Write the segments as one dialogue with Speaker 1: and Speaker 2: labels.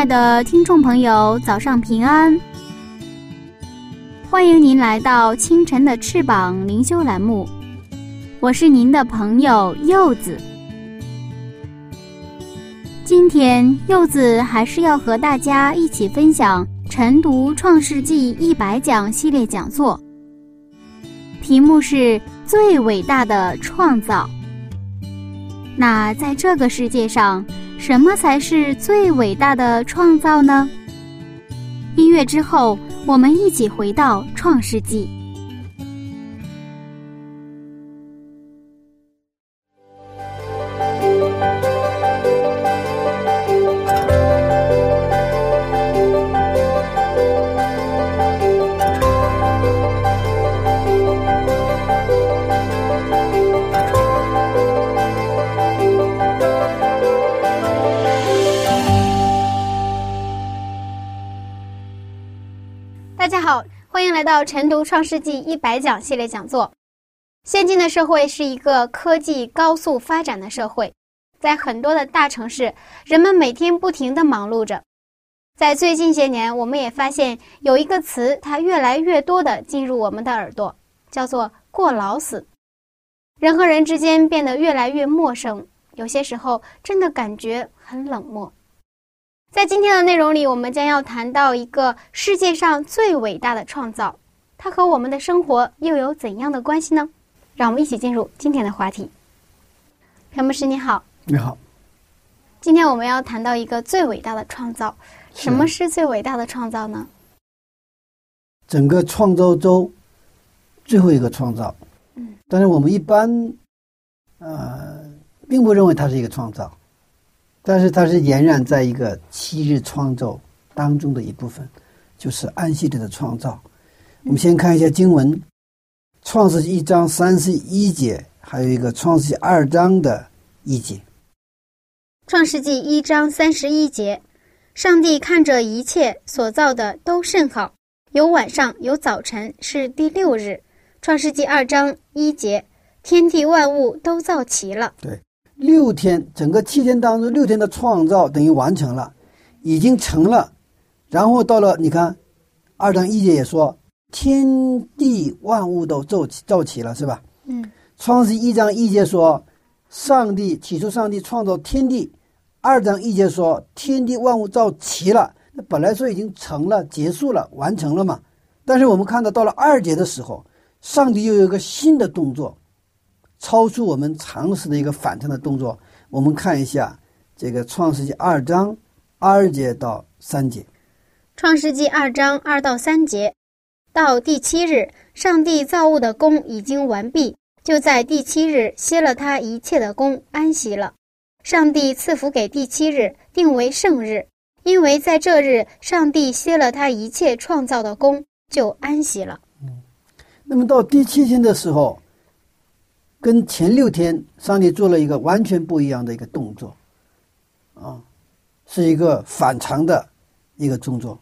Speaker 1: 亲爱的听众朋友，早上平安！欢迎您来到清晨的翅膀灵修栏目，我是您的朋友柚子。今天柚子还是要和大家一起分享晨读《创世纪》一百讲系列讲座，题目是最伟大的创造。那在这个世界上，什么才是最伟大的创造呢？音乐之后，我们一起回到《创世纪》。好，欢迎来到晨读《创世纪》一百讲系列讲座。现今的社会是一个科技高速发展的社会，在很多的大城市，人们每天不停的忙碌着。在最近些年，我们也发现有一个词，它越来越多的进入我们的耳朵，叫做“过劳死”。人和人之间变得越来越陌生，有些时候真的感觉很冷漠。在今天的内容里，我们将要谈到一个世界上最伟大的创造，它和我们的生活又有怎样的关系呢？让我们一起进入今天的话题。朴牧师你好，
Speaker 2: 你好。
Speaker 1: 今天我们要谈到一个最伟大的创造，什么是最伟大的创造呢？
Speaker 2: 整个创造周最后一个创造，
Speaker 1: 嗯，
Speaker 2: 但是我们一般，呃，并不认为它是一个创造。但是它是延然在一个七日创造当中的一部分，就是安息日的创造。我们先看一下经文，《创世纪》一章三十一节，还有一个《创世纪》二章的一节。
Speaker 1: 《创世纪》一章三十一节，上帝看着一切所造的都甚好，有晚上有早晨，是第六日。《创世纪》二章一节，天地万物都造齐了。
Speaker 2: 对。六天，整个七天当中，六天的创造等于完成了，已经成了。然后到了，你看，二章一节也说，天地万物都造齐造齐了，是吧？
Speaker 1: 嗯。
Speaker 2: 创世一章一节说，上帝起初上帝创造天地，二章一节说，天地万物造齐了。那本来说已经成了，结束了，完成了嘛。但是我们看到到了二节的时候，上帝又有一个新的动作。超出我们常识的一个反常的动作，我们看一下这个《创世纪》二章二节到三节。
Speaker 1: 《创世纪》二章二到三节，到第七日，上帝造物的功已经完毕，就在第七日歇了他一切的功，安息了。上帝赐福给第七日，定为圣日，因为在这日，上帝歇了他一切创造的功，就安息了。
Speaker 2: 嗯，那么到第七天的时候。跟前六天，上帝做了一个完全不一样的一个动作，啊，是一个反常的一个动作。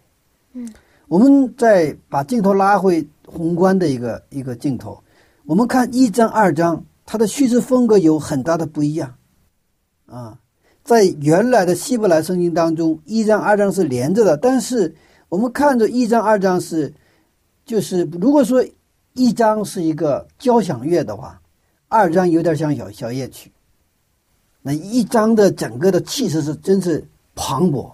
Speaker 1: 嗯，
Speaker 2: 我们再把镜头拉回宏观的一个一个镜头，我们看一章二章，它的叙事风格有很大的不一样。啊，在原来的希伯来圣经当中，一章二章是连着的，但是我们看着一章二章是，就是如果说一章是一个交响乐的话。二章有点像小小夜曲，那一章的整个的气势是真是磅礴。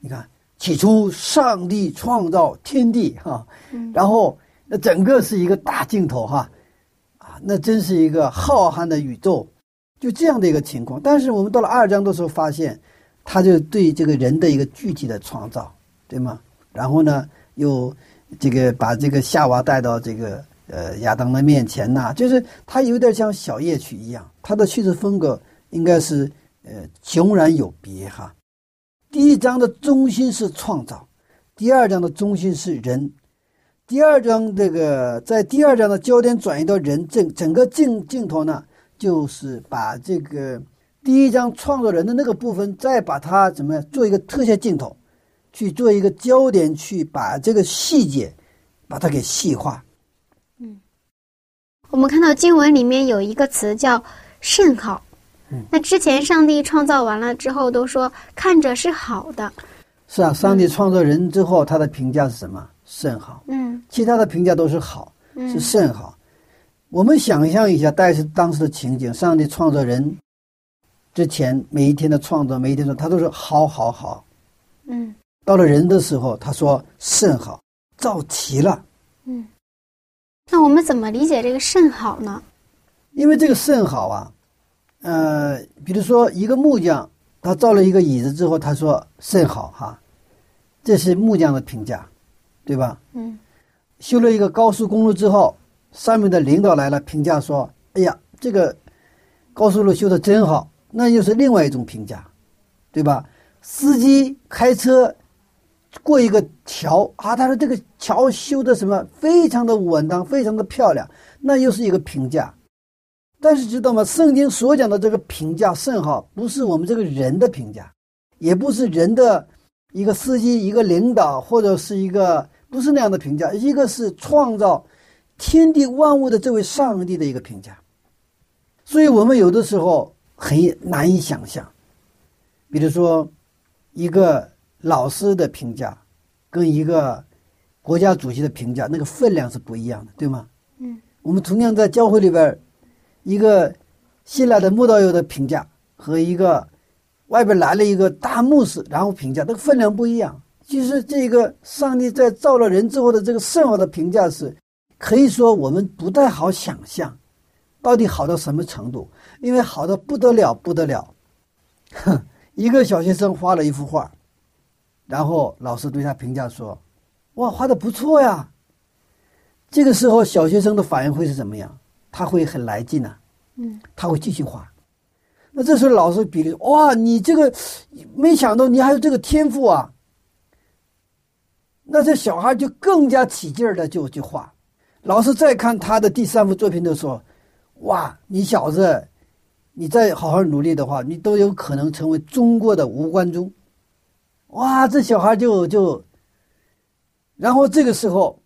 Speaker 2: 你看，起初上帝创造天地哈，然后那整个是一个大镜头哈，啊，那真是一个浩瀚的宇宙，就这样的一个情况。但是我们到了二章的时候，发现他就对这个人的一个具体的创造，对吗？然后呢，又这个把这个夏娃带到这个呃亚当的面前呐，就是它有点像小夜曲一样，它的叙事风格应该是呃迥然有别哈。第一章的中心是创造，第二章的中心是人。第二章这个在第二章的焦点转移到人，整整个镜镜头呢，就是把这个第一章创造人的那个部分，再把它怎么样做一个特写镜头，去做一个焦点，去把这个细节把它给细化。
Speaker 1: 嗯，我们看到经文里面有一个词叫“甚好”。
Speaker 2: 嗯，
Speaker 1: 那之前上帝创造完了之后都说看着是好的。
Speaker 2: 是啊，上帝创造人之后，他的评价是什么？甚好。
Speaker 1: 嗯，
Speaker 2: 其他的评价都是好，
Speaker 1: 嗯
Speaker 2: 是甚好。我们想象一下，但是当时的情景，上帝创造人之前，每一天的创造，每一天的他都是好好好。
Speaker 1: 嗯
Speaker 2: 到了人的时候，他说甚好，造齐了。
Speaker 1: 那我们怎么理解这个“甚好”呢？
Speaker 2: 因为这个甚好啊，呃，比如说一个木匠，他造了一个椅子之后，他说甚好哈，这是木匠的评价，对吧？
Speaker 1: 嗯
Speaker 2: 修了一个高速公路之后，上面的领导来了，评价说：“哎呀，这个高速路修的真好。”那又是另外一种评价，对吧？司机开车过一个桥啊，他说这个桥修的什么非常的稳当，非常的漂亮，那又是一个评价。但是知道吗？圣经所讲的这个评价甚好，不是我们这个人的评价，也不是人的一个司机、一个领导或者是一个。不是那样的评价，一个是创造天地万物的这位上帝的一个评价，所以我们有的时候很难以想象，比如说一个老师的评价跟一个国家主席的评价，那个分量是不一样的，对吗？
Speaker 1: 嗯，
Speaker 2: 我们同样在教会里边，一个新来的慕道友的评价和一个外边来了一个大牧师，然后评价，那个分量不一样。其实，这个上帝在造了人之后的这个甚好的评价是，可以说我们不太好想象，到底好到什么程度？因为好的不得了，不得了。哼，一个小学生画了一幅画，然后老师对他评价说：“哇，画的不错呀。”这个时候，小学生的反应会是怎么样？他会很来劲呐、
Speaker 1: 嗯
Speaker 2: 他会继续画。那这时候老师比例，哇，你这个没想到你还有这个天赋啊！那这小孩就更加起劲儿的就去画。老师再看他的第三幅作品的时候，哇，你小子，你再好好努力的话，你都有可能成为中国的吴冠中。哇，这小孩就就，然后这个时候，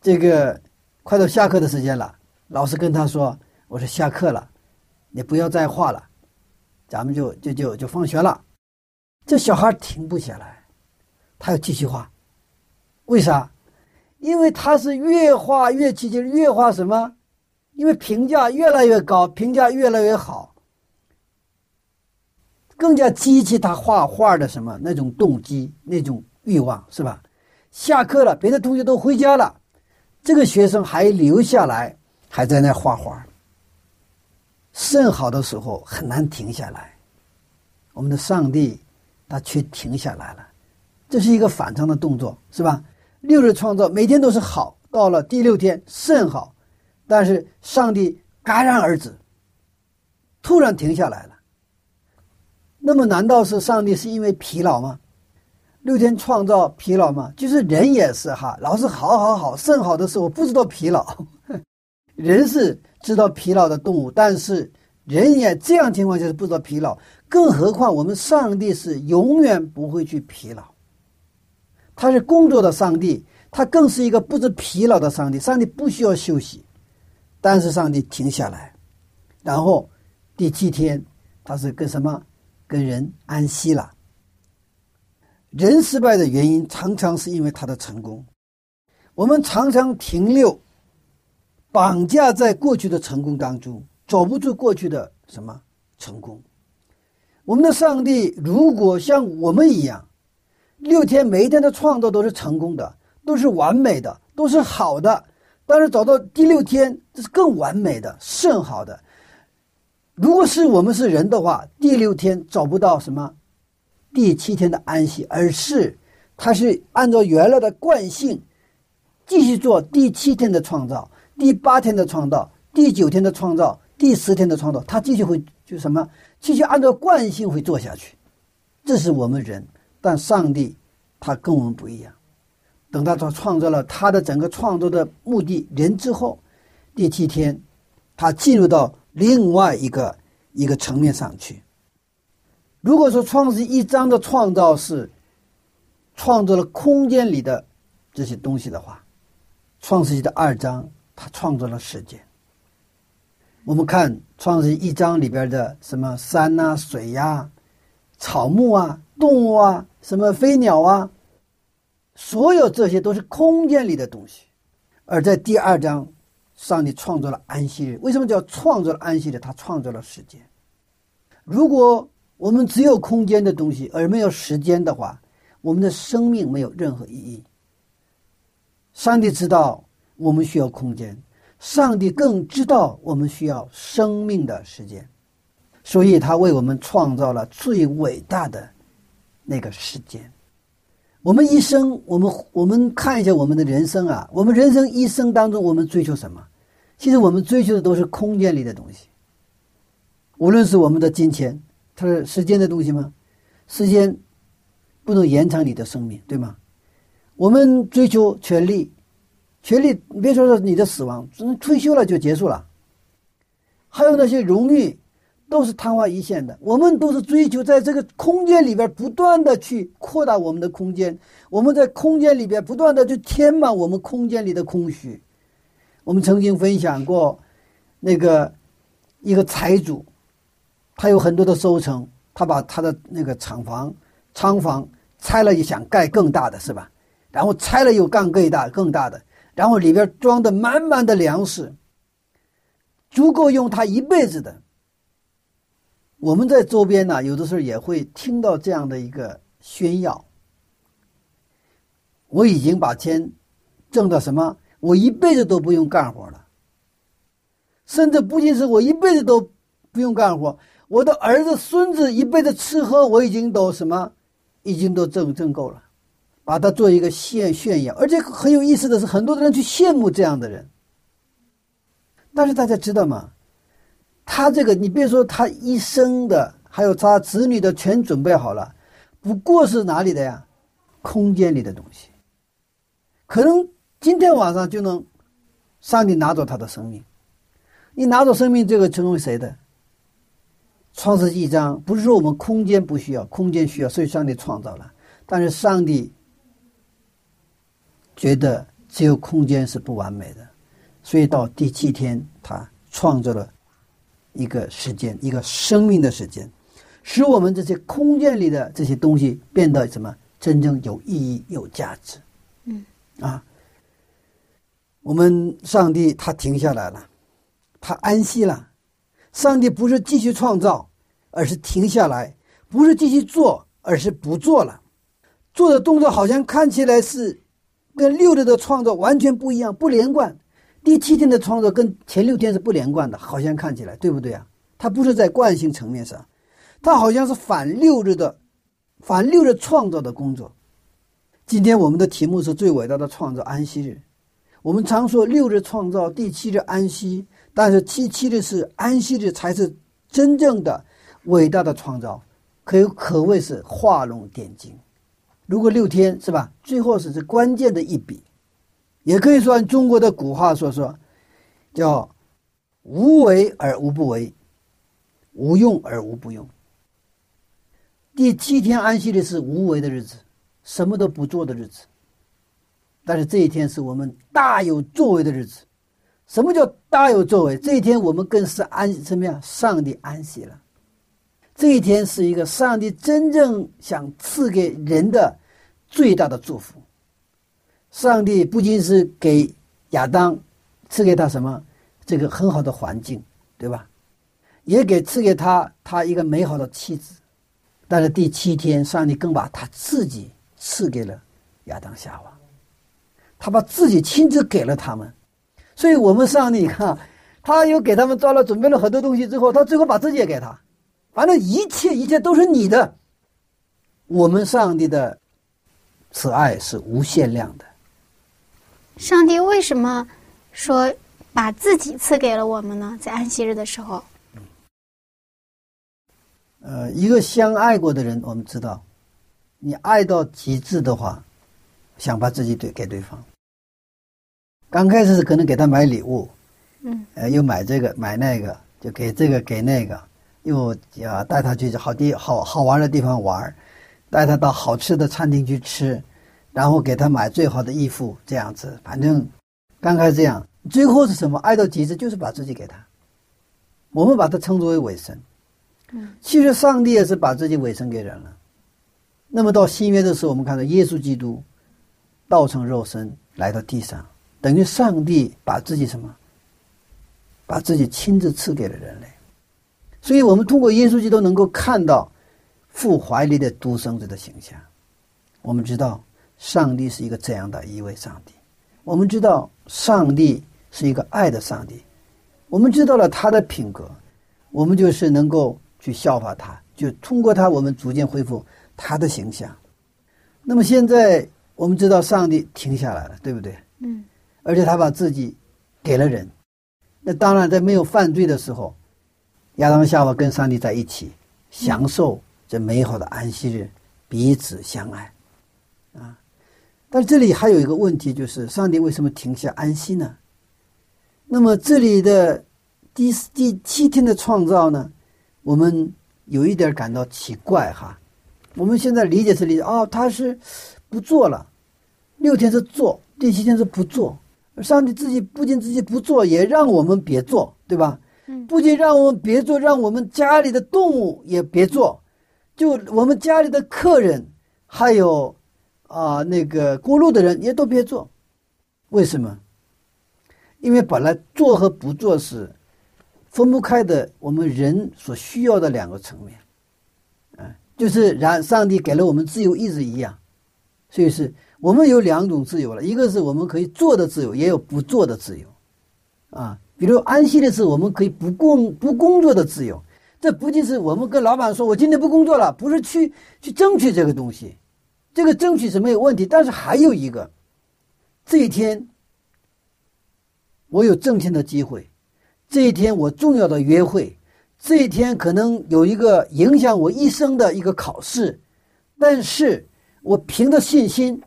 Speaker 2: 这个快到下课的时间了，老师跟他说：“我说下课了，你不要再画了，咱们就就就就放学了。”这小孩停不下来，他要继续画。为啥？因为他是越画越起劲，越画什么？因为评价越来越高，评价越来越好，更加激起他画画的什么那种动机、那种欲望，是吧？下课了，别的同学都回家了，这个学生还留下来，还在那画画。甚好的时候很难停下来，我们的上帝他却停下来了，这是一个反常的动作，是吧？六日创造，每天都是好，到了第六天甚好，但是上帝戛然而止，突然停下来了。那么，难道是上帝是因为疲劳吗？六天创造疲劳吗？就是人也是哈，老是好好好甚好的时候不知道疲劳，人是知道疲劳的动物，但是人也这样情况下是不知道疲劳，更何况我们上帝是永远不会去疲劳。他是工作的上帝，他更是一个不知疲劳的上帝。上帝不需要休息，但是上帝停下来，然后第七天他是跟什么？跟人安息了。人失败的原因常常是因为他的成功。我们常常停留、绑架在过去的成功当中，走不出过去的什么成功。我们的上帝如果像我们一样，六天每一天的创造都是成功的，都是完美的，都是好的。但是走到第六天，这是更完美的、甚好的。如果是我们是人的话，第六天找不到什么第七天的安息，而是他是按照原来的惯性继续做第七天的创造，第八天的创造，第九天的创造，第十天的创造，他继续会就什么？继续按照惯性会做下去。这是我们人，但上帝他跟我们不一样。等他创创造了他的整个创作的目的人之后，第七天，他进入到另外一个一个层面上去。如果说创世一章的创造是创造了空间里的这些东西的话，创世纪的二章他创造了时间。我们看创世一章里边的什么山呐、水呀、草木啊、动物啊、什么飞鸟啊，所有这些都是空间里的东西。而在第二章，上帝创造了安息日。为什么叫创造了安息日？他创造了时间。如果我们只有空间的东西而没有时间的话，我们的生命没有任何意义。上帝知道我们需要空间，上帝更知道我们需要生命的时间，所以他为我们创造了最伟大的那个时间。我们一生，我们我们看一下我们的人生啊，我们人生一生当中，我们追求什么？其实我们追求的都是空间里的东西，无论是我们的金钱。它是时间的东西吗？时间不能延长你的生命，对吗？我们追求权利，权利别说是你的死亡，退休了就结束了。还有那些荣誉，都是昙花一现的。我们都是追求在这个空间里边不断的去扩大我们的空间，我们在空间里边不断的去填满我们空间里的空虚。我们曾经分享过那个一个财主。他有很多的收成，他把他的那个厂房、仓房拆了，也想盖更大的，是吧？然后拆了又干更大、更大的，然后里边装的满满的粮食，足够用他一辈子的。我们在周边呢，有的时候也会听到这样的一个炫耀：我已经把钱挣到什么？我一辈子都不用干活了，甚至不仅是我一辈子都不用干活。我的儿子、孙子一辈子吃喝，我已经都什么，已经都挣挣够了，把它做一个炫炫耀。而且很有意思的是，很多的人去羡慕这样的人。但是大家知道吗？他这个，你别说他一生的，还有他子女的，全准备好了，不过是哪里的呀？空间里的东西。可能今天晚上就能，上帝拿走他的生命。你拿走生命，这个成为谁的？创世纪一章不是说我们空间不需要，空间需要，所以上帝创造了。但是上帝觉得只有空间是不完美的，所以到第七天，他创造了一个时间，一个生命的时间，使我们这些空间里的这些东西变得什么真正有意义、有价值。
Speaker 1: 嗯，
Speaker 2: 啊，我们上帝他停下来了，他安息了。上帝不是继续创造，而是停下来；不是继续做，而是不做了。做的动作好像看起来是跟六日的创造完全不一样，不连贯。第七天的创造跟前六天是不连贯的，好像看起来对不对啊？它不是在惯性层面上，它好像是反六日的，反六日创造的工作。今天我们的题目是最伟大的创造——安息日。我们常说六日创造，第七日安息。但是七七日是安息日，才是真正的伟大的创造，可以可谓是画龙点睛。如果六天是吧？最后是这关键的一笔，也可以说按中国的古话说说，叫无为而无不为，无用而无不用。第七天安息日是无为的日子，什么都不做的日子。但是这一天是我们大有作为的日子。什么叫大有作为？这一天我们更是安什么呀？上帝安息了。这一天是一个上帝真正想赐给人的最大的祝福。上帝不仅是给亚当赐给他什么这个很好的环境，对吧？也给赐给他他一个美好的妻子。但是第七天，上帝更把他自己赐给了亚当夏娃，他把自己亲自给了他们。所以我们上帝看，他又给他们抓了准备了很多东西之后，他最后把自己也给他，反正一切一切都是你的。我们上帝的慈爱是无限量的。
Speaker 1: 上帝为什么说把自己赐给了我们呢？在安息日的时候，
Speaker 2: 呃，一个相爱过的人，我们知道，你爱到极致的话，想把自己对给对方。刚开始是可能给他买礼物，
Speaker 1: 嗯，
Speaker 2: 呃，又买这个买那个，就给这个给那个，又啊带他去好地好好玩的地方玩，带他到好吃的餐厅去吃，然后给他买最好的衣服，这样子，反正刚开始这样，最后是什么？爱到极致就是把自己给他，我们把它称作为委身。
Speaker 1: 嗯，
Speaker 2: 其实上帝也是把自己委身给人了。那么到新约的时候，我们看到耶稣基督道成肉身来到地上，等于上帝把自己什么？把自己亲自赐给了人类。所以我们通过耶稣基督能够看到父怀里的独生子的形象。我们知道上帝是一个这样的一位上帝，我们知道上帝是一个爱的上帝，我们知道了他的品格，我们就是能够。去效法他，就通过他，我们逐渐恢复他的形象。那么现在我们知道，上帝停下来了，对不对？
Speaker 1: 嗯。
Speaker 2: 而且他把自己给了人。那当然，在没有犯罪的时候，亚当夏娃跟上帝在一起，享受这美好的安息日，彼此相爱。啊！但这里还有一个问题，就是上帝为什么停下安息呢？那么这里的第第七天的创造呢？我们有一点感到奇怪哈，我们现在理解是理解哦，他是不做了，六天是做，第七天是不做。上帝自己不仅自己不做，也让我们别做，对吧？不仅让我们别做，让我们家里的动物也别做，就我们家里的客人，还有啊那个过路的人也都别做。为什么？因为本来做和不做是。分不开的，我们人所需要的两个层面，啊，就是让上帝给了我们自由意志一样，所以是我们有两种自由了，一个是我们可以做的自由，也有不做的自由，啊，比如安息的是我们可以不工不工作的自由，这不仅是我们跟老板说我今天不工作了，不是去去争取这个东西，这个争取是没有问题，但是还有一个，这一天我有挣钱的机会。这一天我重要的约会，这一天可能有一个影响我一生的一个考试，但是我凭着信心，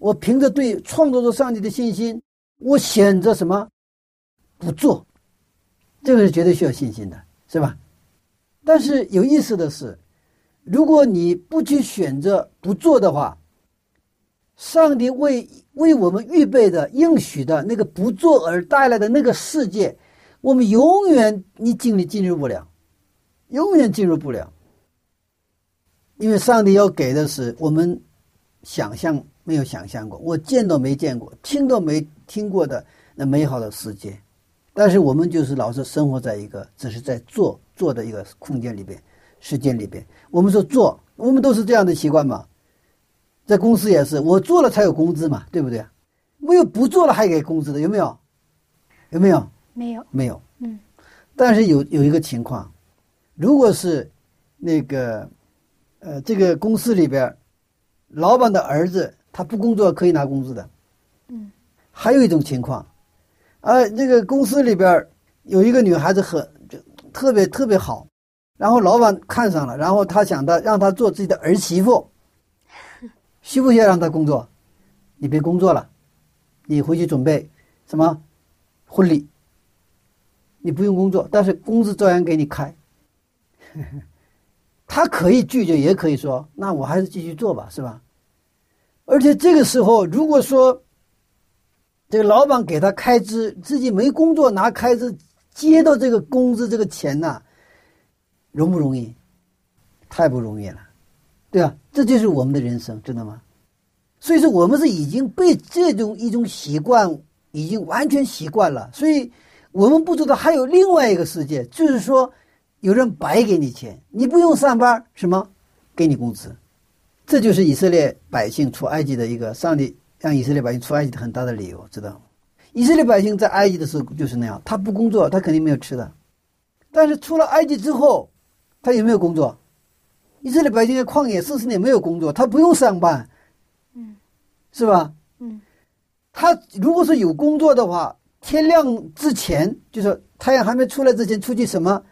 Speaker 2: 我凭着对创造者上帝的信心，我选择什么不做，这个是绝对需要信心的，是吧？但是有意思的是，如果你不去选择不做的话，上帝为为我们预备的应许的那个不做而带来的那个世界。我们永远你经历进入不了，永远进入不了，因为上帝要给的是我们想象没有想象过，我见都没见过，听都没听过的那美好的世界。但是我们就是老是生活在一个只是在做做的一个空间里边、时间里边。我们说做，我们都是这样的习惯嘛，在公司也是，我做了才有工资嘛，对不对？没有不做了还给工资的，有没有？有没有？
Speaker 1: 没有，
Speaker 2: 没有，
Speaker 1: 嗯，
Speaker 2: 但是有有一个情况，如果是那个，呃，这个公司里边，老板的儿子他不工作可以拿工资的，
Speaker 1: 嗯，
Speaker 2: 还有一种情况，啊，这个公司里边有一个女孩子很就特别特别好，然后老板看上了，然后他想的让她做自己的儿媳妇，需不需要让她工作？你别工作了，你回去准备什么婚礼？你不用工作，但是工资照样给你开。他可以拒绝，也可以说：“那我还是继续做吧，是吧？”而且这个时候，如果说这个老板给他开支，自己没工作拿开支接到这个工资这个钱呐，容不容易？太不容易了，对吧？这就是我们的人生，知道吗？所以说，我们是已经被这种一种习惯已经完全习惯了，所以。我们不知道还有另外一个世界，就是说，有人白给你钱，你不用上班，什么，给你工资，这就是以色列百姓出埃及的一个上帝让以色列百姓出埃及的很大的理由，知道吗？以色列百姓在埃及的时候就是那样，他不工作，他肯定没有吃的，但是出了埃及之后，他有没有工作？以色列百姓在旷野四十年没有工作，他不用上班，
Speaker 1: 嗯，
Speaker 2: 是吧？
Speaker 1: 嗯，
Speaker 2: 他如果是有工作的话。天亮之前，就是太阳还没出来之前，出去什么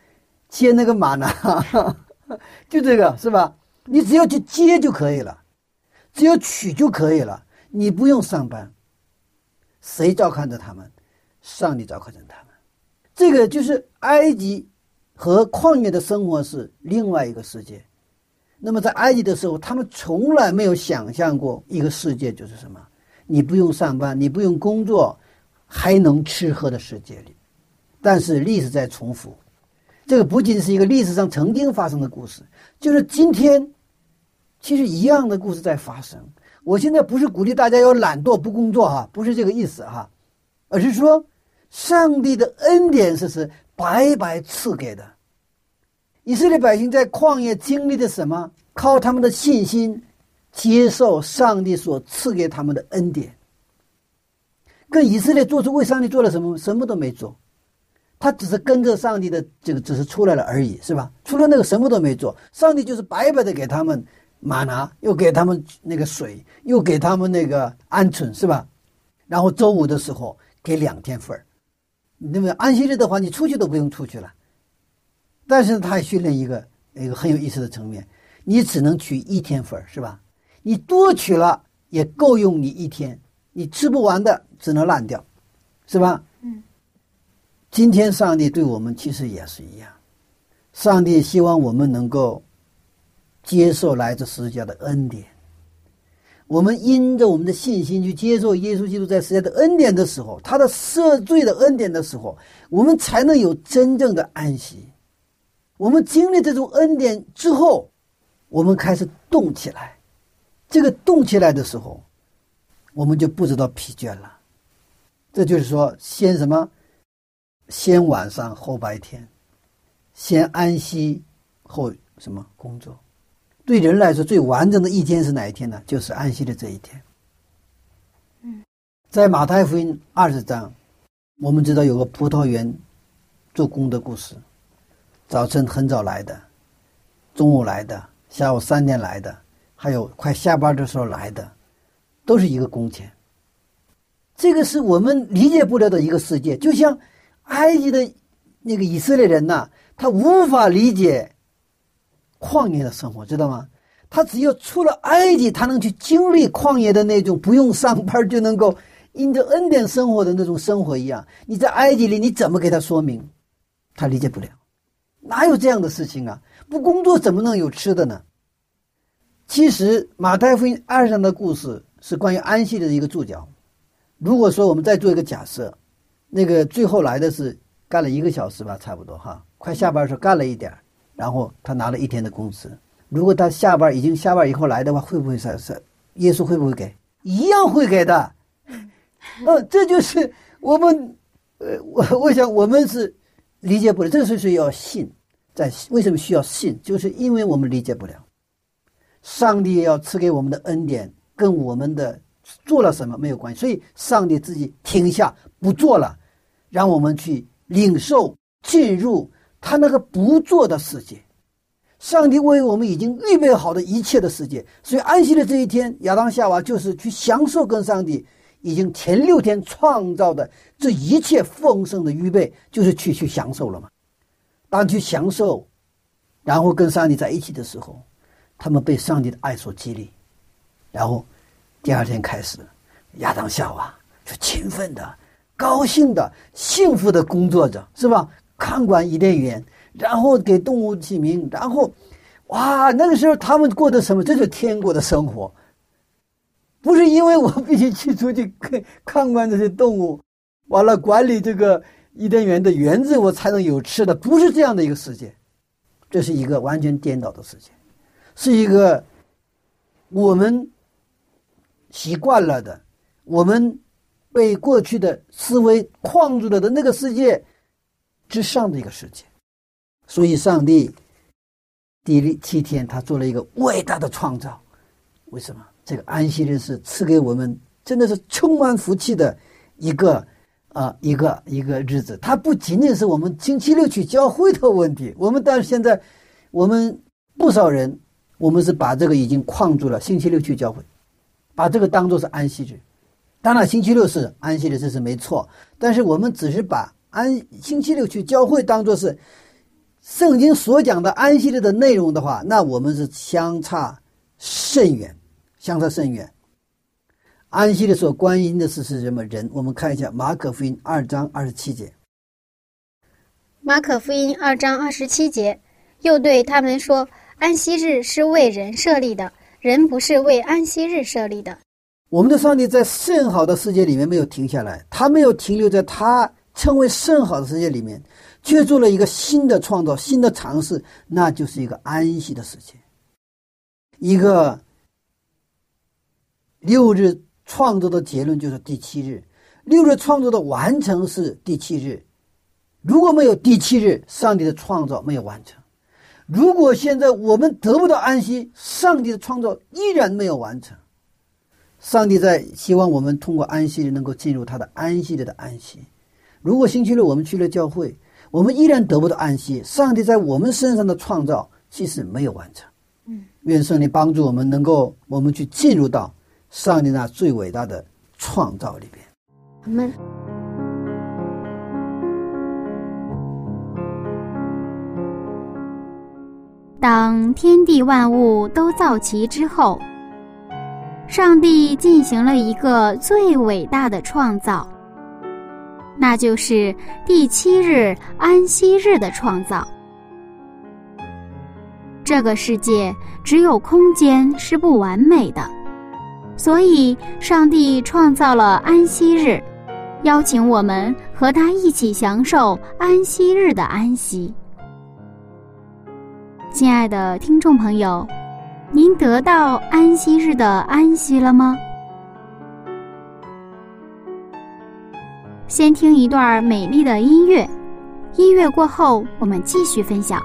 Speaker 2: 接那个马呢？就这个是吧？你只要去接就可以了，只要取就可以了，你不用上班。谁照看着他们？上帝照看着他们。这个就是埃及和旷野的生活是另外一个世界。那么在埃及的时候，他们从来没有想象过一个世界就是什么？你不用上班，你不用工作，还能吃喝的世界里。但是历史在重复，这个不仅是一个历史上曾经发生的故事，就是今天其实一样的故事在发生。我现在不是鼓励大家要懒惰不工作哈，不是这个意思哈，而是说，上帝的恩典是是白白赐给的。以色列百姓在旷野经历的什么？靠他们的信心，接受上帝所赐给他们的恩典。跟以色列做出为上帝做了什么？什么都没做，他只是跟着上帝的这个，只是出来了而已，是吧？除了那个什么都没做，上帝就是白白的给他们。马拿又给他们那个水，又给他们那个鹌鹑，是吧？然后周五的时候给两天份儿。那么安息日的话，你出去都不用出去了。但是他也训练一个一个很有意思的层面，你只能取一天份儿，是吧？你多取了也够用你一天，你吃不完的只能烂掉，是吧？
Speaker 1: 嗯。
Speaker 2: 今天上帝对我们其实也是一样，上帝希望我们能够。接受来自十字架的恩典，我们因着我们的信心去接受耶稣基督在十字架的恩典的时候，他的赦罪的恩典的时候，我们才能有真正的安息。我们经历这种恩典之后，我们开始动起来。这个动起来的时候，我们就不知道疲倦了。这就是说，先什么？先晚上后白天，先安息后什么工作？对人来说，最完整的一天是哪一天呢？就是安息的这一天。
Speaker 1: 嗯，
Speaker 2: 在马太福音二十章，我们知道有个葡萄园做工的故事。早晨很早来的，中午来的，下午三点来的，还有快下班的时候来的，都是一个工钱。这个是我们理解不了的一个世界，就像埃及的那个以色列人呐，他无法理解。旷野的生活，知道吗？他只有出了埃及，他能去经历旷野的那种不用上班就能够因着恩典生活的那种生活一样。你在埃及里，你怎么给他说明？他理解不了，哪有这样的事情啊？不工作怎么能有吃的呢？其实马太福音二上的故事是关于安息的一个注脚。如果说我们再做一个假设，那个最后来的是干了一个小时吧，差不多哈，快下班时候干了一点然后他拿了一天的工资。如果他下班已经下班以后来的话，会不会是是耶稣会不会给？一样会给的。嗯，这就是我们，呃，我 我想我们是理解不了。这就是要信，在为什么需要信？就是因为我们理解不了，上帝要赐给我们的恩典跟我们的做了什么没有关系。所以上帝自己停下不做了，让我们去领受进入。他那个不做的世界，上帝为我们已经预备好的一切的世界，所以安息的这一天，亚当夏娃就是去享受跟上帝已经前六天创造的这一切丰盛的预备，就是去去享受了嘛。当去享受，然后跟上帝在一起的时候，他们被上帝的爱所激励，然后第二天开始，亚当夏娃就勤奋的、高兴的、幸福的工作着，是吧？看管伊甸园，然后给动物起名，然后，哇，那个时候他们过的什么？这就天国的生活。不是因为我必须去出去看看管这些动物，完了管理这个伊甸园的园子，我才能有吃的。不是这样的一个世界，这是一个完全颠倒的世界，是一个我们习惯了的，我们被过去的思维框住了的那个世界。之上的一个世界，所以上帝第七天他做了一个伟大的创造。为什么？这个安息日是赐给我们真的是充满福气的一个啊一个一个日子。它不仅仅是我们星期六去教会的问题。我们但是现在我们不少人，我们是把这个已经框住了。星期六去教会，把这个当做是安息日，当然，星期六是安息日，这是没错。但是我们只是把安星期六去教会当做是圣经所讲的安息日的内容的话，那我们是相差甚远，相差甚远。安息日所关心的是是什么人？我们看一下马可福音二章二十七节。
Speaker 3: 马可福音二章二十七节，又对他们说：“安息日是为人设立的，人不是为安息日设立的。”
Speaker 2: 我们的上帝在甚好的世界里面没有停下来，他没有停留在他称为甚好的世界里面，却做了一个新的创造、新的尝试，那就是一个安息的世界。一个六日创造的结论就是第七日，六日创造的完成是第七日。如果没有第七日，上帝的创造没有完成；如果现在我们得不到安息，上帝的创造依然没有完成。上帝在希望我们通过安息日能够进入他的安息日的安息。如果星期六我们去了教会，我们依然得不到安息。上帝在我们身上的创造其实没有完成。
Speaker 3: 嗯，
Speaker 2: 愿上帝帮助我们，能够我们去进入到上帝那最伟大的创造里边。
Speaker 3: 我们当天地万物都造齐之后。上帝进行了一个最伟大的创造，那就是第七日安息日的创造。这个世界只有空间是不完美的，所以上帝创造了安息日，邀请我们和他一起享受安息日的安息。亲爱的听众朋友。您得到安息日的安息了吗？先听一段美丽的音乐，音乐过后，我们继续分享。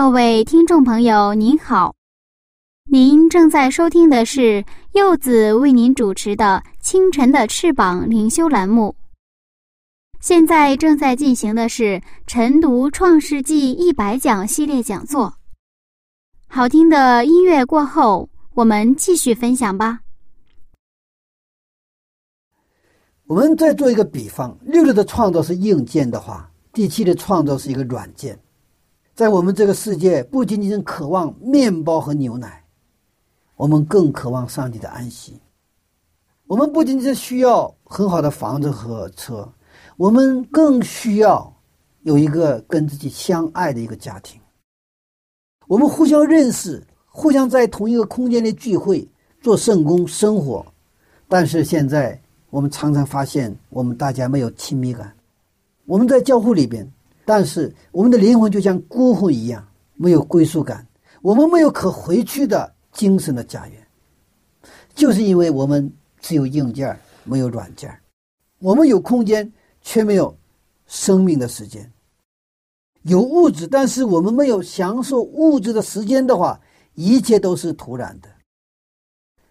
Speaker 1: 各位听众朋友，您好，您正在收听的是柚子为您主持的《清晨的翅膀》灵修栏目。现在正在进行的是晨读《创世纪》一百讲系列讲座。好听的音乐过后，我们继续分享吧。
Speaker 2: 我们再做一个比方：六日的创造是硬件的话，第七的创造是一个软件。在我们这个世界，不仅仅是渴望面包和牛奶，我们更渴望上帝的安息。我们不仅仅需要很好的房子和车，我们更需要有一个跟自己相爱的一个家庭。我们互相认识，互相在同一个空间里聚会、做圣工、生活。但是现在，我们常常发现，我们大家没有亲密感。我们在教会里边。但是我们的灵魂就像孤魂一样，没有归属感。我们没有可回去的精神的家园，就是因为我们只有硬件没有软件我们有空间，却没有生命的时间；有物质，但是我们没有享受物质的时间的话，一切都是徒然的。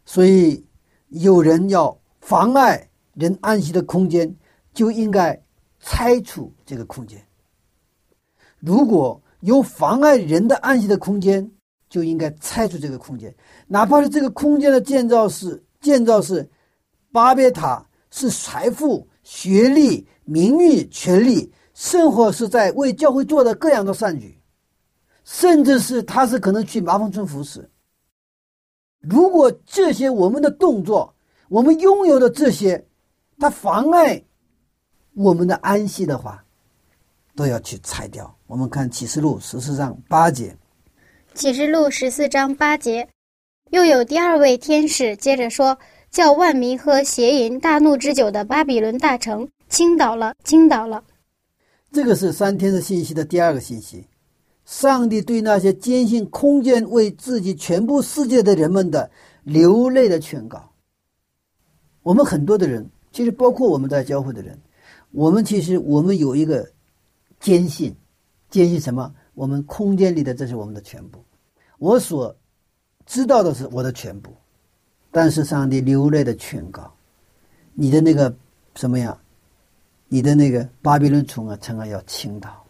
Speaker 2: 所以，有人要妨碍人安息的空间，就应该拆除这个空间。如果有妨碍人的安息的空间，就应该拆除这个空间，哪怕是这个空间的建造是建造是巴别塔，是财富、学历、名誉、权利，甚或是在为教会做的各样的善举，甚至是他是可能去麻风村服侍。如果这些我们的动作，我们拥有的这些，它妨碍我们的安息的话。都要去拆掉。我们看启示录十四章八节，
Speaker 1: 启示录十四章八节，又有第二位天使接着说：“叫万民喝邪淫大怒之酒的巴比伦大城倾倒了，倾倒了。”
Speaker 2: 这个是三天的信息的第二个信息。上帝对那些坚信空间为自己全部世界的人们的流泪的劝告。我们很多的人，其实包括我们在教会的人，我们其实我们有一个。坚信，坚信什么？我们空间里的这是我们的全部，我所知道的是我的全部。但是上帝流泪的劝告，你的那个什么呀？你的那个巴比伦城啊，城啊要倾倒，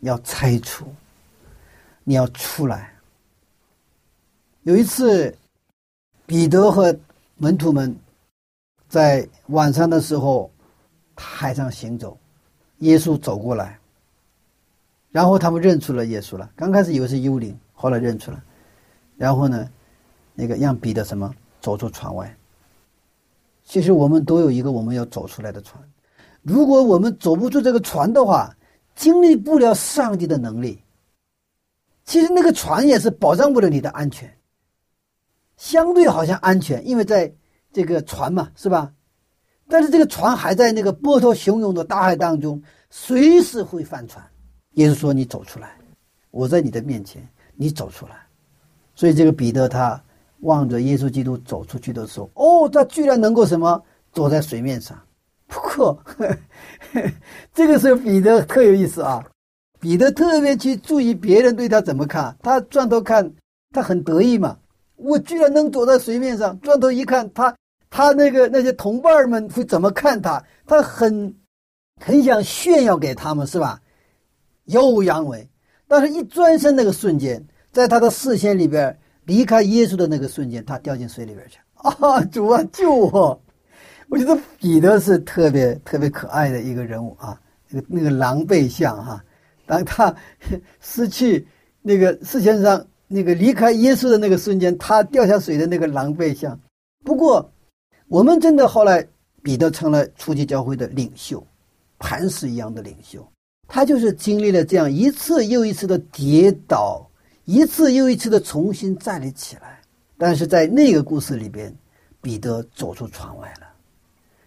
Speaker 2: 要拆除，你要出来。有一次，彼得和门徒们在晚上的时候，海上行走。耶稣走过来，然后他们认出了耶稣了。刚开始以为是幽灵，后来认出了。然后呢，那个让彼得什么走出船外。其实我们都有一个我们要走出来的船。如果我们走不出这个船的话，经历不了上帝的能力。其实那个船也是保障不了你的安全。相对好像安全，因为在这个船嘛，是吧？但是这个船还在那个波涛汹涌的大海当中，随时会翻船。耶稣说：“你走出来，我在你的面前，你走出来。”所以这个彼得他望着耶稣基督走出去的时候，哦，他居然能够什么走在水面上。不过，这个时候彼得特有意思啊，彼得特别去注意别人对他怎么看。他转头看，他很得意嘛，我居然能走在水面上。转头一看，他。他那个那些同伴们会怎么看他？他很很想炫耀给他们，是吧？耀武扬威。但是，一转身那个瞬间，在他的视线里边离开耶稣的那个瞬间，他掉进水里边去。啊，主啊，救我！我觉得彼得是特别特别可爱的一个人物啊，那个那个狼狈相哈。当他失去那个视线上那个离开耶稣的那个瞬间，他掉下水的那个狼狈相。不过。我们真的后来，彼得成了初级教会的领袖，磐石一样的领袖。他就是经历了这样一次又一次的跌倒，一次又一次的重新站立起来。但是在那个故事里边，彼得走出窗外了。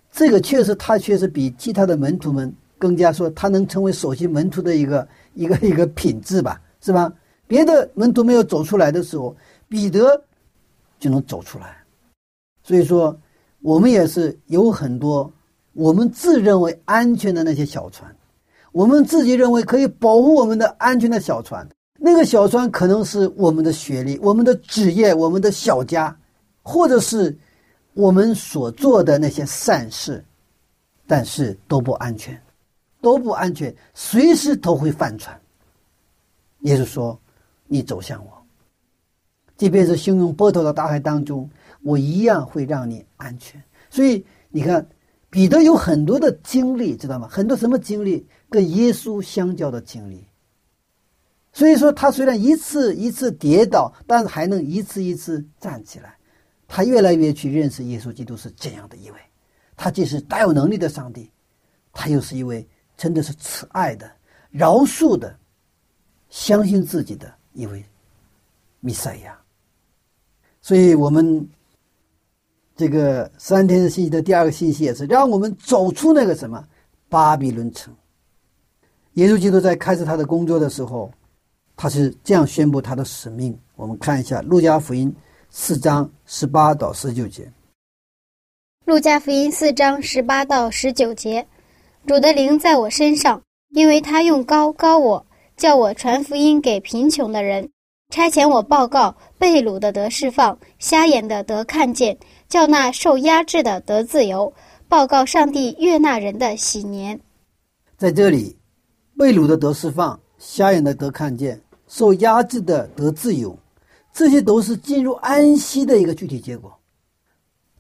Speaker 2: 这个确实，他确实比其他的门徒们更加说，他能成为首席门徒的一个一个一个品质吧，是吧？别的门徒没有走出来的时候，彼得就能走出来。所以说。我们也是有很多我们自认为安全的那些小船，我们自己认为可以保护我们的安全的小船，那个小船可能是我们的学历、我们的职业、我们的小家，或者是我们所做的那些善事，但是都不安全，都不安全，随时都会翻船。耶稣说：“你走向我，即便是汹涌波涛的大海当中，我一样会让你安全。”所以你看，彼得有很多的经历，知道吗？很多什么经历跟耶稣相交的经历。所以说，他虽然一次一次跌倒，但是还能一次一次站起来。他越来越去认识耶稣基督是这样的一位，他既是大有能力的上帝，他又是一位真的是慈爱的、饶恕的、相信自己的一位弥赛亚。所以，我们这个三天的信息的第二个信息也是让我们走出那个什么巴比伦城。耶稣基督在开始他的工作的时候。他是这样宣布他的使命。我们看一下《路加福音》四章十八到十九节。
Speaker 1: 《路加福音》四章十八到十九节，主的灵在我身上，因为他用高高我，叫我传福音给贫穷的人，差遣我报告被掳的得释放，瞎眼的得看见，叫那受压制的得自由，报告上帝悦纳人的喜年。
Speaker 2: 在这里，被掳的得释放，瞎眼的得看见。受压制的得自由，这些都是进入安息的一个具体结果。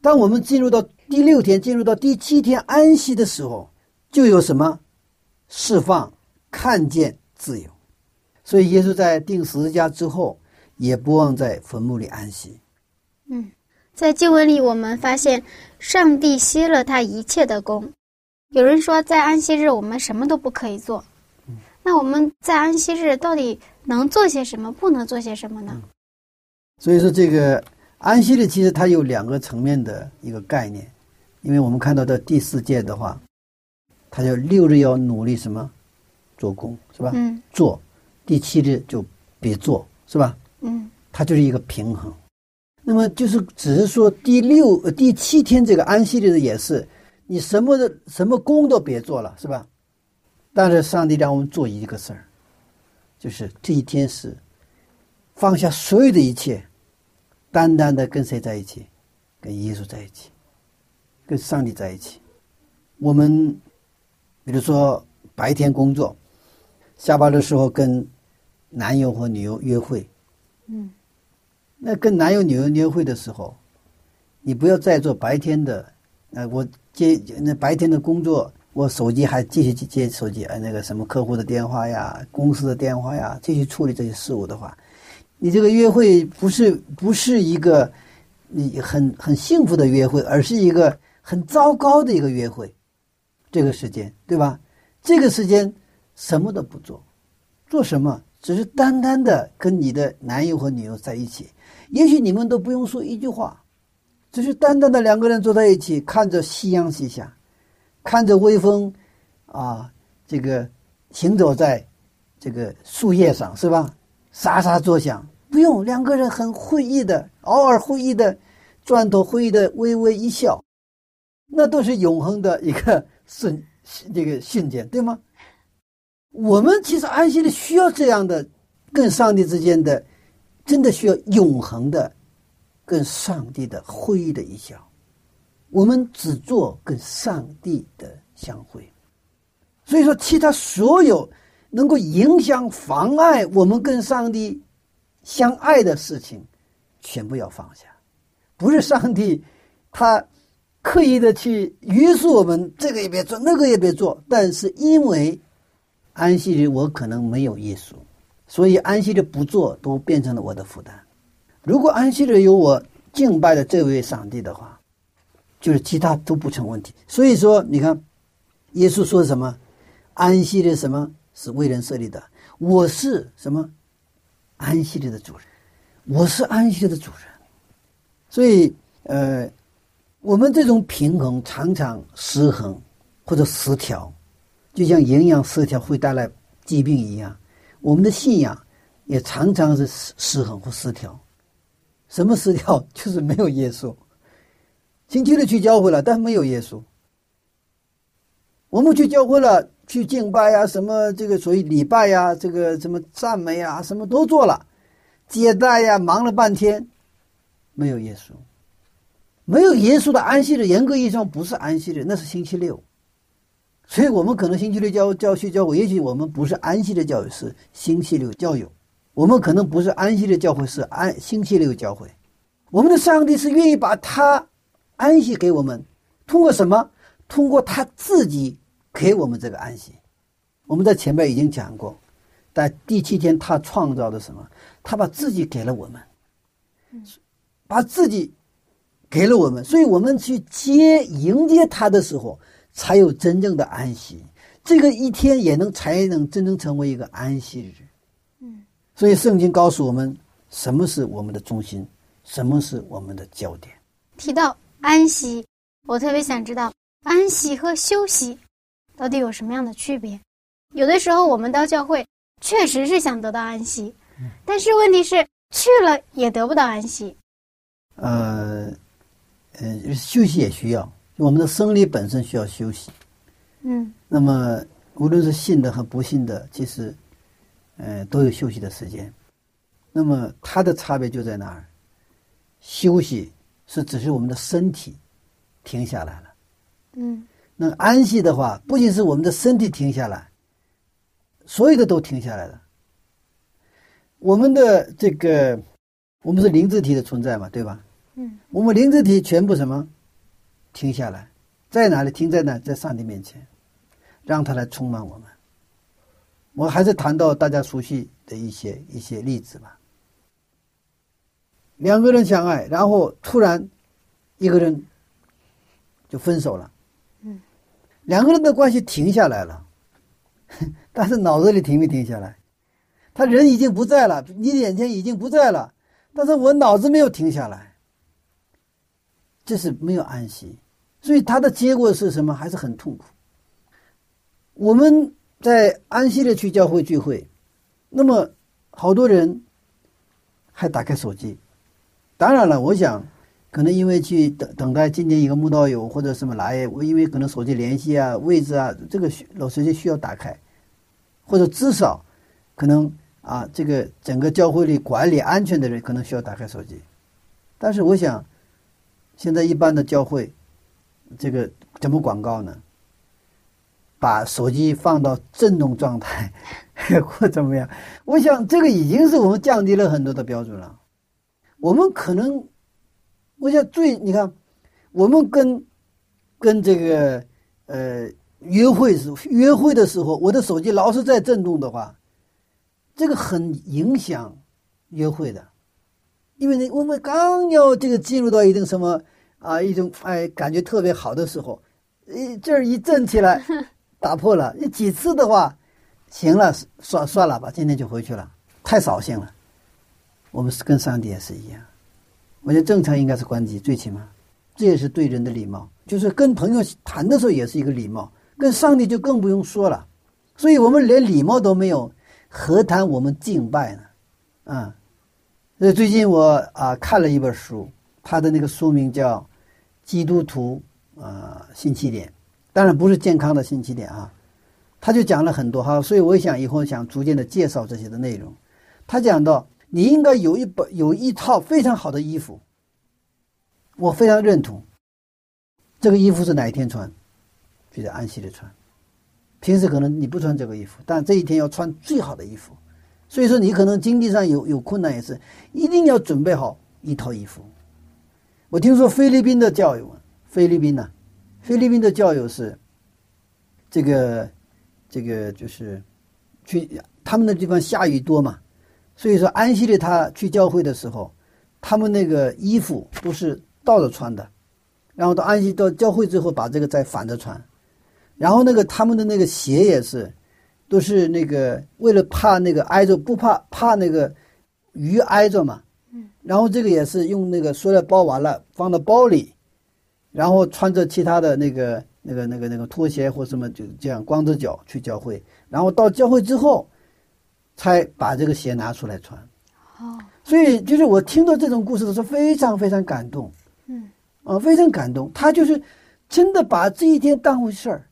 Speaker 2: 当我们进入到第六天，进入到第七天安息的时候，就有什么释放、看见、自由。所以耶稣在定十字架之后，也不忘在坟墓里安息。
Speaker 1: 嗯，在经文里，我们发现上帝歇了他一切的功。有人说，在安息日我们什么都不可以做。那我们在安息日到底？能做些什么？不能做些什么呢？
Speaker 2: 所以说，这个安息日其实它有两个层面的一个概念，因为我们看到的第四届的话，它叫六日要努力什么做工是吧？
Speaker 1: 嗯。
Speaker 2: 做，第七日就别做是吧？
Speaker 1: 嗯。
Speaker 2: 它就是一个平衡。那么就是只是说第六、第七天这个安息日的也是，你什么的什么工都别做了是吧？但是上帝让我们做一个事儿。就是这一天是放下所有的一切，单单的跟谁在一起？跟耶稣在一起，跟上帝在一起。我们比如说白天工作，下班的时候跟男友和女友约会，
Speaker 1: 嗯，
Speaker 2: 那跟男友女友约会的时候，你不要再做白天的，呃，我接那白天的工作。我手机还继续去接手机，呃，那个什么客户的电话呀，公司的电话呀，继续处理这些事务的话，你这个约会不是不是一个你很很幸福的约会，而是一个很糟糕的一个约会。这个时间，对吧？这个时间什么都不做，做什么？只是单单的跟你的男友和女友在一起，也许你们都不用说一句话，只是单单的两个人坐在一起，看着夕阳西下。看着微风，啊，这个行走在这个树叶上，是吧？沙沙作响，不用两个人很会意的，偶尔会意的，转头会意的微微一笑，那都是永恒的一个瞬这个瞬间，对吗？我们其实安息的需要这样的，跟上帝之间的，真的需要永恒的，跟上帝的会意的一笑。我们只做跟上帝的相会，所以说其他所有能够影响、妨碍我们跟上帝相爱的事情，全部要放下。不是上帝他刻意的去约束我们，这个也别做，那个也别做。但是因为安息日我可能没有耶稣，所以安息日不做都变成了我的负担。如果安息日有我敬拜的这位上帝的话。就是其他都不成问题，所以说你看，耶稣说什么？安息的什么是为人设立的？我是什么？安息的的主人，我是安息的主人。所以，呃，我们这种平衡常常失衡或者失调，就像营养失调会带来疾病一样，我们的信仰也常常是失失衡或失调。什么失调？就是没有耶稣。星期六去教会了，但没有耶稣。我们去教会了，去敬拜呀，什么这个所谓礼拜呀，这个什么赞美啊，什么都做了，接待呀，忙了半天，没有耶稣，没有耶稣的安息日，严格意义上不是安息日，那是星期六。所以我们可能星期六教教学教会，也许我们不是安息的教会，是星期六教友。我们可能不是安息的教会，是安星期六教会。我们的上帝是愿意把他安息给我们，通过什么？通过他自己给我们这个安息。我们在前面已经讲过，在第七天他创造的什么？他把自己给了我们，把自己给了我们，所以我们去接迎接他的时候。才有真正的安息，这个一天也能才能真正成为一个安息日。嗯，所以圣经告诉我们，什么是我们的中心，什么是我们的焦点。
Speaker 1: 提到安息，我特别想知道安息和休息到底有什么样的区别？有的时候我们到教会确实是想得到安息，但是问题是去了也得不到安息。
Speaker 2: 呃，呃，休息也需要。我们的生理本身需要休息，
Speaker 1: 嗯，
Speaker 2: 那么无论是信的和不信的，其实，呃，都有休息的时间。那么它的差别就在哪儿？休息是只是我们的身体停下来了，
Speaker 1: 嗯，
Speaker 2: 那安息的话，不仅是我们的身体停下来，所有的都停下来了。我们的这个，我们是灵智体的存在嘛，对吧？
Speaker 1: 嗯，
Speaker 2: 我们灵智体全部什么？停下来，在哪里？停在哪？在上帝面前，让他来充满我们。我还是谈到大家熟悉的一些一些例子吧。两个人相爱，然后突然一个人就分手了。
Speaker 1: 嗯，
Speaker 2: 两个人的关系停下来了，但是脑子里停没停下来？他人已经不在了，你眼前已经不在了，但是我脑子没有停下来，这是没有安息。所以他的结果是什么？还是很痛苦。我们在安息的去教会聚会，那么好多人还打开手机。当然了，我想可能因为去等等待今天一个慕道友或者什么来，我因为可能手机联系啊、位置啊，这个老时间需要打开，或者至少可能啊，这个整个教会里管理安全的人可能需要打开手机。但是我想，现在一般的教会。这个怎么广告呢？把手机放到震动状态，或怎么样？我想这个已经是我们降低了很多的标准了。我们可能，我想最你看，我们跟跟这个呃约会时约会的时候，我的手机老是在震动的话，这个很影响约会的，因为呢，我们刚要这个进入到一定什么。啊，一种哎，感觉特别好的时候，一这儿一震起来，打破了。你几次的话，行了，算算了吧，今天就回去了，太扫兴了。我们是跟上帝也是一样，我觉得正常应该是关机，最起码，这也是对人的礼貌。就是跟朋友谈的时候也是一个礼貌，跟上帝就更不用说了。所以我们连礼貌都没有，何谈我们敬拜呢？啊，所以最近我啊看了一本书。他的那个书名叫《基督徒啊新起点》，当然不是健康的新起点啊。他就讲了很多哈，所以我想以后想逐渐的介绍这些的内容。他讲到你应该有一本有一套非常好的衣服，我非常认同。这个衣服是哪一天穿？就在安息日穿。平时可能你不穿这个衣服，但这一天要穿最好的衣服。所以说你可能经济上有有困难也是，一定要准备好一套衣服。我听说菲律宾的教友，菲律宾呢，菲律宾的教友是这个这个就是去他们的地方下雨多嘛，所以说安息日他去教会的时候，他们那个衣服都是倒着穿的，然后到安息到教会之后把这个再反着穿，然后那个他们的那个鞋也是都是那个为了怕那个挨着不怕怕那个鱼挨着嘛。然后这个也是用那个塑料包完了，放到包里，然后穿着其他的那个那个那个那个拖鞋或什么，就这样光着脚去教会。然后到教会之后，才把这个鞋拿出来穿。
Speaker 1: 哦，
Speaker 2: 所以就是我听到这种故事的时候，非常非常感动。
Speaker 1: 嗯，
Speaker 2: 啊，非常感动。他就是真的把这一天当回事儿，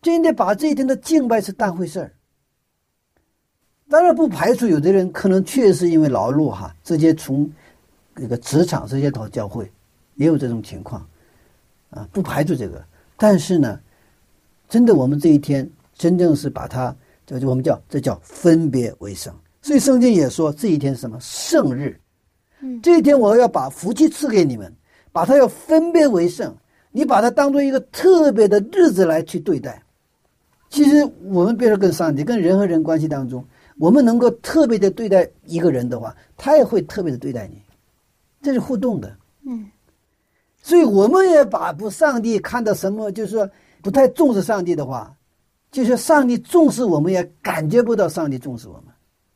Speaker 2: 真的把这一天的敬拜是当回事儿。当然不排除有的人可能确实因为劳碌哈，直接从那个职场直接到教会，也有这种情况，啊，不排除这个。但是呢，真的我们这一天真正是把它，这就我们叫这叫分别为圣。所以圣经也说这一天是什么圣日，
Speaker 1: 嗯，
Speaker 2: 这一天我要把福气赐给你们，把它要分别为圣，你把它当做一个特别的日子来去对待。其实我们别说跟上帝，跟人和人关系当中。我们能够特别的对待一个人的话，他也会特别的对待你，这是互动的。
Speaker 1: 嗯，
Speaker 2: 所以我们也把不上帝看到什么，就是说不太重视上帝的话，就是上帝重视我们，也感觉不到上帝重视我们。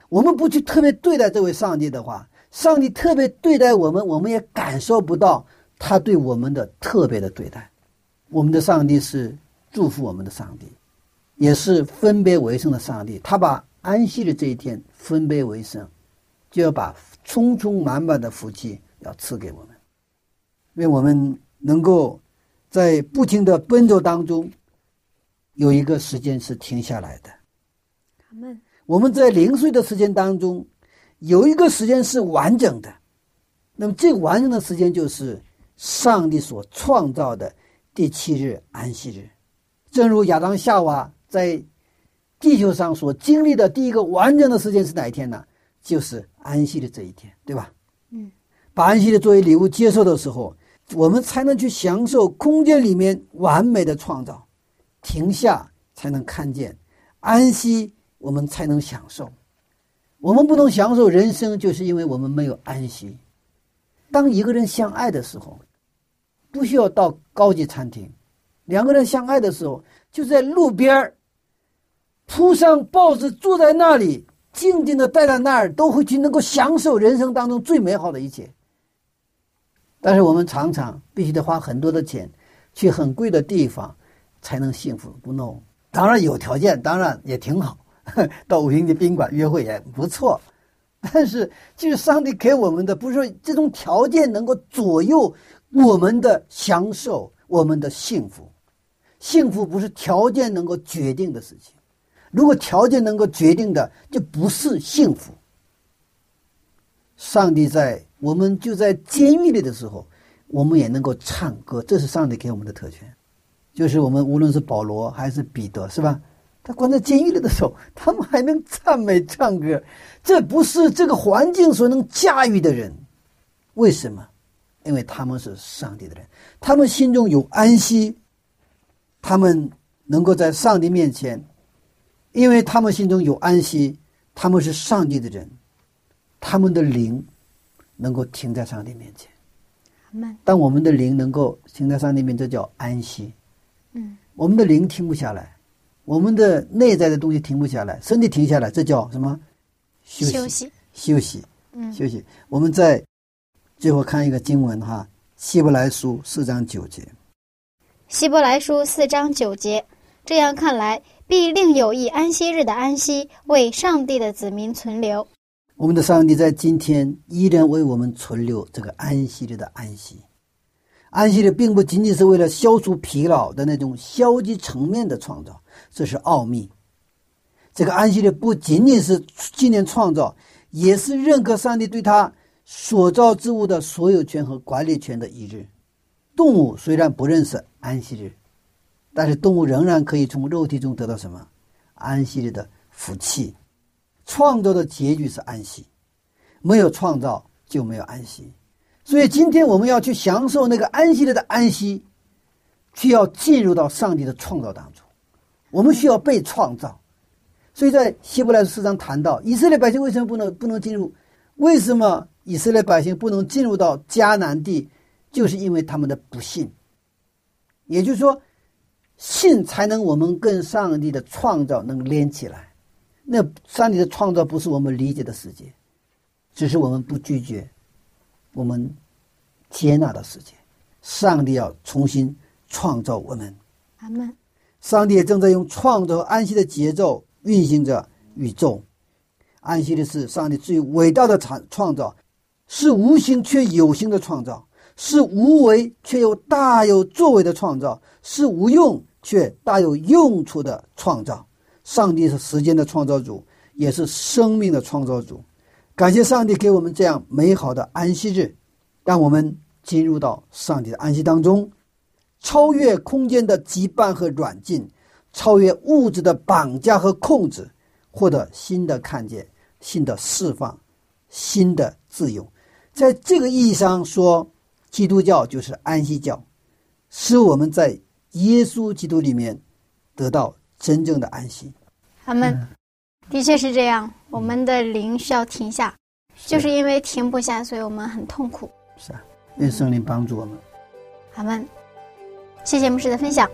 Speaker 2: 我们不去特别对待这位上帝的话，上帝特别对待我们，我们也感受不到他对我们的特别的对待。我们的上帝是祝福我们的上帝，也是分别为圣的上帝。他把。安息的这一天，分别为圣，就要把充充满满的福气要赐给我们，因为我们能够在不停的奔走当中，有一个时间是停下来的。我们在零碎的时间当中，有一个时间是完整的。那么，这个完整的时间就是上帝所创造的第七日安息日。正如亚当夏娃在。地球上所经历的第一个完整的时间是哪一天呢？就是安息的这一天，对吧？
Speaker 1: 嗯，
Speaker 2: 把安息的作为礼物接受的时候，我们才能去享受空间里面完美的创造。停下才能看见安息，我们才能享受。我们不能享受人生，就是因为我们没有安息。当一个人相爱的时候，不需要到高级餐厅；两个人相爱的时候，就在路边儿。铺上报纸，坐在那里，静静的待在那儿，都会去能够享受人生当中最美好的一切。但是我们常常必须得花很多的钱，去很贵的地方，才能幸福。不弄，当然有条件，当然也挺好，到五星级宾馆约会也不错。但是，就是上帝给我们的，不是这种条件能够左右我们的享受，我们的幸福。幸福不是条件能够决定的事情。如果条件能够决定的，就不是幸福。上帝在我们就在监狱里的时候，我们也能够唱歌，这是上帝给我们的特权。就是我们无论是保罗还是彼得，是吧？他关在监狱里的时候，他们还能赞美唱歌，这不是这个环境所能驾驭的人。为什么？因为他们是上帝的人，他们心中有安息，他们能够在上帝面前。因为他们心中有安息，他们是上帝的人，他们的灵能够停在上帝面前。当我们的灵能够停在上帝面前，这叫安息。
Speaker 1: 嗯，
Speaker 2: 我们的灵停不下来，我们的内在的东西停不下来，身体停下来，这叫什么？
Speaker 1: 休息。
Speaker 2: 休息。
Speaker 1: 嗯，
Speaker 2: 休息。我们在最后看一个经文哈，《希伯来书》四章九节。
Speaker 1: 《希伯来书》四章九节，这样看来。必另有一安息日的安息，为上帝的子民存留。
Speaker 2: 我们的上帝在今天依然为我们存留这个安息日的安息。安息日并不仅仅是为了消除疲劳的那种消极层面的创造，这是奥秘。这个安息日不仅仅是纪念创造，也是认可上帝对他所造之物的所有权和管理权的一日。动物虽然不认识安息日。但是动物仍然可以从肉体中得到什么？安息日的福气。创造的结局是安息，没有创造就没有安息。所以今天我们要去享受那个安息日的安息，需要进入到上帝的创造当中。我们需要被创造。所以在希伯来书上谈到，以色列百姓为什么不能不能进入？为什么以色列百姓不能进入到迦南地？就是因为他们的不信。也就是说。信才能我们跟上帝的创造能连起来。那上帝的创造不是我们理解的世界，只是我们不拒绝，我们接纳的世界。上帝要重新创造我们。
Speaker 1: 阿门。
Speaker 2: 上帝也正在用创造安息的节奏运行着宇宙。安息的是上帝最伟大的创创造，是无形却有形的创造，是无为却又大有作为的创造，是无用。却大有用处的创造。上帝是时间的创造主，也是生命的创造主。感谢上帝给我们这样美好的安息日，让我们进入到上帝的安息当中，超越空间的羁绊和软禁，超越物质的绑架和控制，获得新的看见、新的释放、新的自由。在这个意义上说，基督教就是安息教，使我们在耶稣基督里面得到真正的安息。
Speaker 1: 他们的确是这样，我们的灵需要停下，就是因为停不下，所以我们很痛苦。
Speaker 2: 是啊，愿圣灵帮助我们。
Speaker 1: 阿门。谢谢牧师的分享。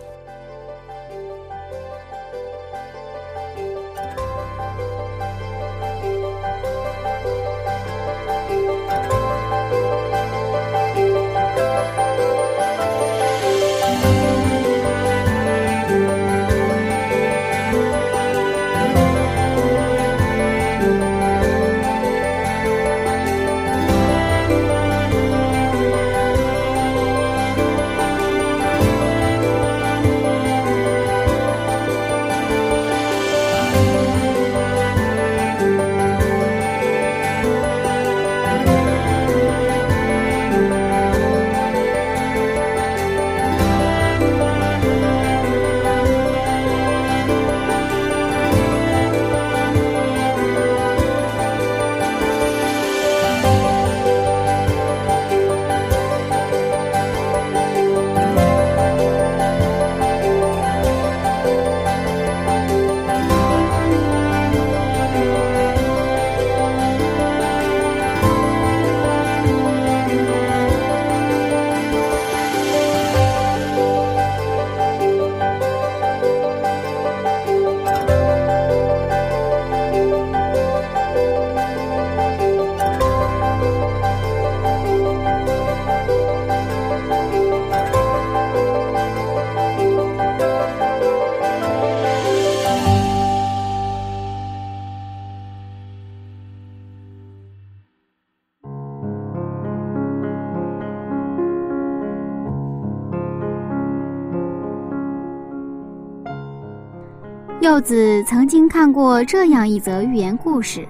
Speaker 1: 柚子曾经看过这样一则寓言故事：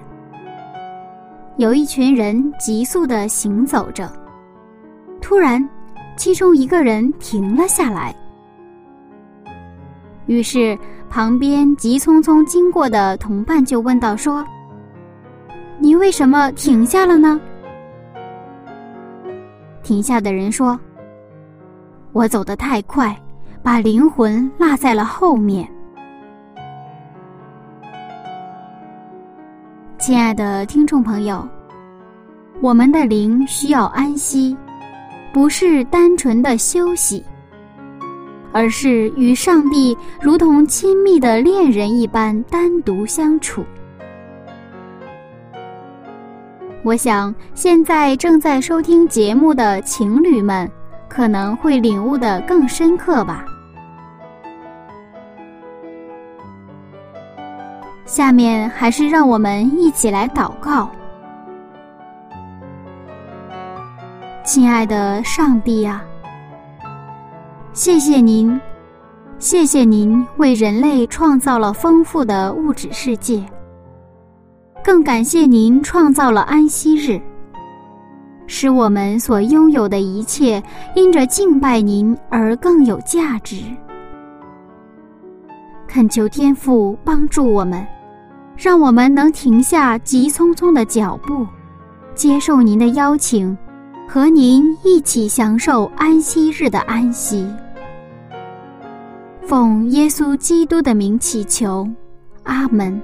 Speaker 1: 有一群人急速的行走着，突然，其中一个人停了下来。于是，旁边急匆匆经过的同伴就问道：“说，你为什么停下了呢？”停下的人说：“我走得太快，把灵魂落在了后面。”亲爱的听众朋友，我们的灵需要安息，不是单纯的休息，而是与上帝如同亲密的恋人一般单独相处。我想，现在正在收听节目的情侣们，可能会领悟的更深刻吧。下面还是让我们一起来祷告，亲爱的上帝啊，谢谢您，谢谢您为人类创造了丰富的物质世界，更感谢您创造了安息日，使我们所拥有的一切因着敬拜您而更有价值。恳求天父帮助我们。让我们能停下急匆匆的脚步，接受您的邀请，和您一起享受安息日的安息。奉耶稣基督的名祈求，阿门。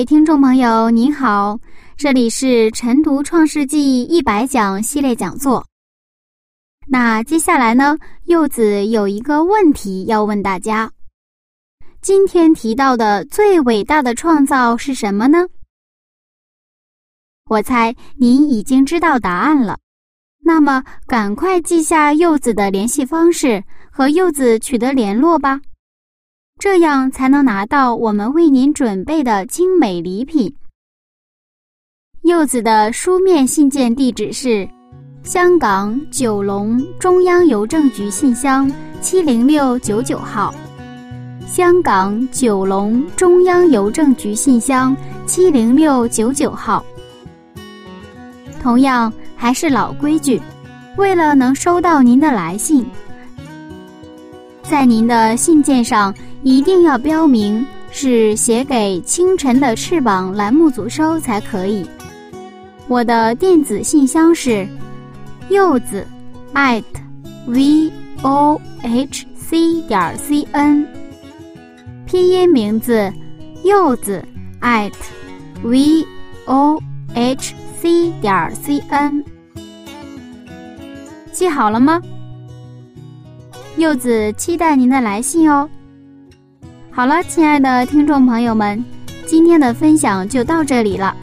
Speaker 1: 位听众朋友，您好，这里是晨读《创世纪》一百讲系列讲座。那接下来呢，柚子有一个问题要问大家：今天提到的最伟大的创造是什么呢？我猜您已经知道答案了。那么，赶快记下柚子的联系方式，和柚子取得联络吧，这样才能拿到我们为您准备的精美礼品。柚子的书面信件地址是：香港九龙中央邮政局信箱七零六九九号。香港九龙中央邮政局信箱七零六九九号。同样还是老规矩，为了能收到您的来信，在您的信件上一定要标明是写给“清晨的翅膀”栏目组收才可以。我的电子信箱是柚子 at v o h c 点 c n，拼音名字柚子 at v o h c 点 c n，记好了吗？柚子期待您的来信哦。好了，亲爱的听众朋友们，今天的分享就到这里了。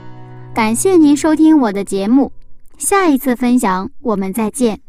Speaker 1: 感谢您收听我的节目，下一次分享我们再见。